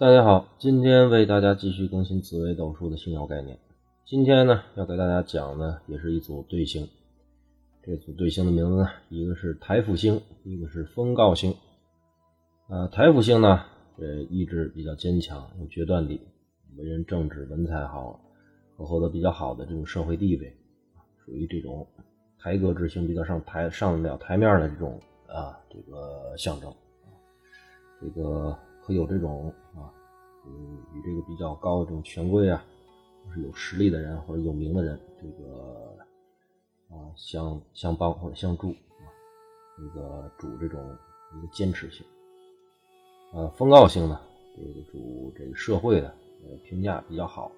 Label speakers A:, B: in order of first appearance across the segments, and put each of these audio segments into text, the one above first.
A: 大家好，今天为大家继续更新紫微斗数的星耀概念。今天呢，要给大家讲的也是一组对星。这组对星的名字呢，一个是台府星，一个是风告星。呃，台府星呢，这意志比较坚强，有决断力，为人正直，文采好，和获得比较好的这种社会地位，属于这种台阁之星，比较上台上得了台面的这种啊这个象征。这个。有这种啊，嗯，与这个比较高的这种权贵啊，就是有实力的人或者有名的人，这个啊相相帮或者相助啊，这个主这种一个坚持性。呃，风告性呢，这个主这个社会的呃评价比较好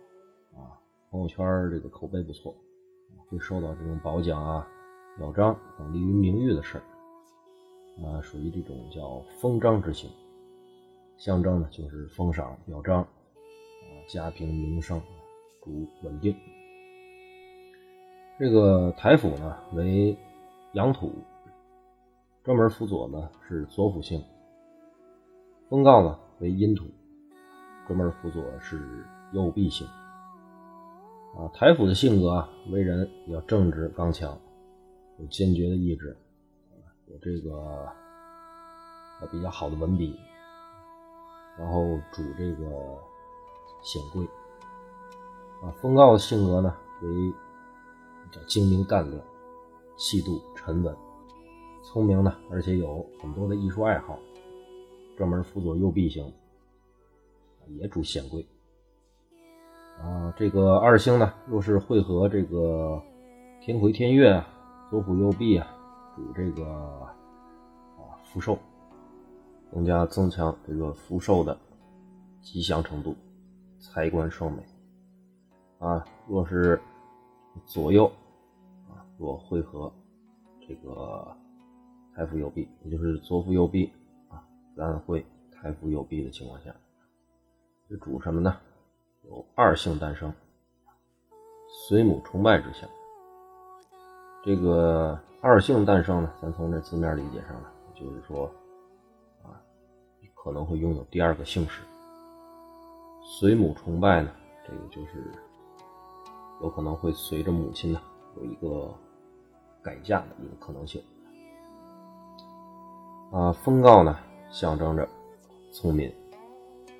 A: 啊，朋友圈这个口碑不错，会受到这种褒奖啊、表彰等利于名誉的事儿啊，属于这种叫封章之星。象征呢，就是封赏、表彰，啊，家平名声，主稳定。这个台府呢为阳土，专门辅佐呢是左辅星。封告呢为阴土，专门辅佐是右弼星。啊，台府的性格啊，为人比较正直刚强，有坚决的意志，有这个比较好的文笔。然后主这个显贵啊，风告的性格呢为比较精明干练、气度沉稳、聪明呢，而且有很多的艺术爱好，专门辅佐右弼星，也主显贵啊。这个二星呢，若是会合这个天魁天月啊，左辅右弼啊，主这个啊福寿。更加增强这个福寿的吉祥程度，财官双美啊。若是左右啊，若会合这个财福右弼，也就是左辅右弼啊，三会太福右弼的情况下，这主什么呢？有二性诞生，随母崇拜之象。这个二性诞生呢，咱从这字面理解上呢，就是说。可能会拥有第二个姓氏，随母崇拜呢，这个就是有可能会随着母亲呢有一个改嫁的一个可能性。啊，封告呢象征着聪明、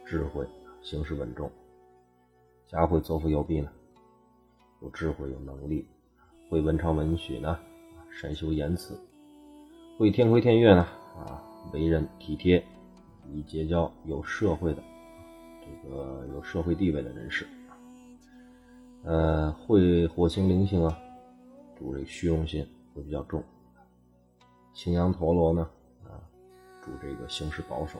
A: 智慧、行事稳重；家会左辅右弼呢，有智慧、有能力，会文昌文曲呢，善修言辞；会天魁天乐呢，啊，为人体贴。以结交有社会的这个有社会地位的人士，呃，会火星灵星啊，主这个虚荣心会比较重。青羊陀罗呢，啊，主这个行事保守。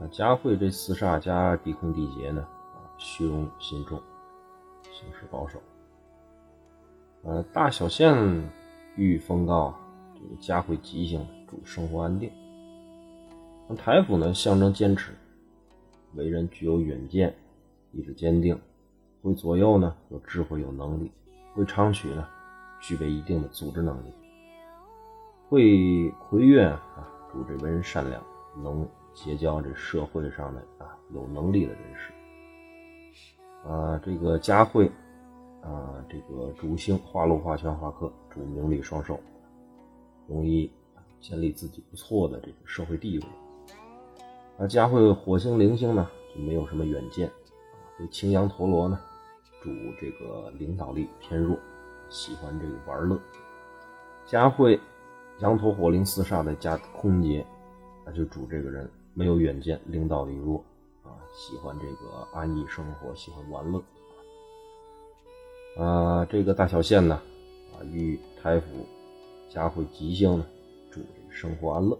A: 啊，加会这四煞加地空地劫呢，啊，虚荣心重，行事保守。呃，大小限遇风高，这个加会吉星，主生活安定。台府呢，象征坚持，为人具有远见，意志坚定，会左右呢，有智慧有能力，会昌曲呢，具备一定的组织能力，会魁月啊，主这为人善良，能结交这社会上的啊有能力的人士，啊，这个佳慧啊，这个主星化禄化权化克，主名利双收，容易建立自己不错的这个社会地位。那加会火星灵星呢，就没有什么远见。这青羊陀罗呢，主这个领导力偏弱，喜欢这个玩乐。加会羊陀火灵四煞的加空劫，那就主这个人没有远见，领导力弱啊，喜欢这个安逸生活，喜欢玩乐。啊，这个大小限呢，啊，与太府加会吉星呢，主这个生活安乐。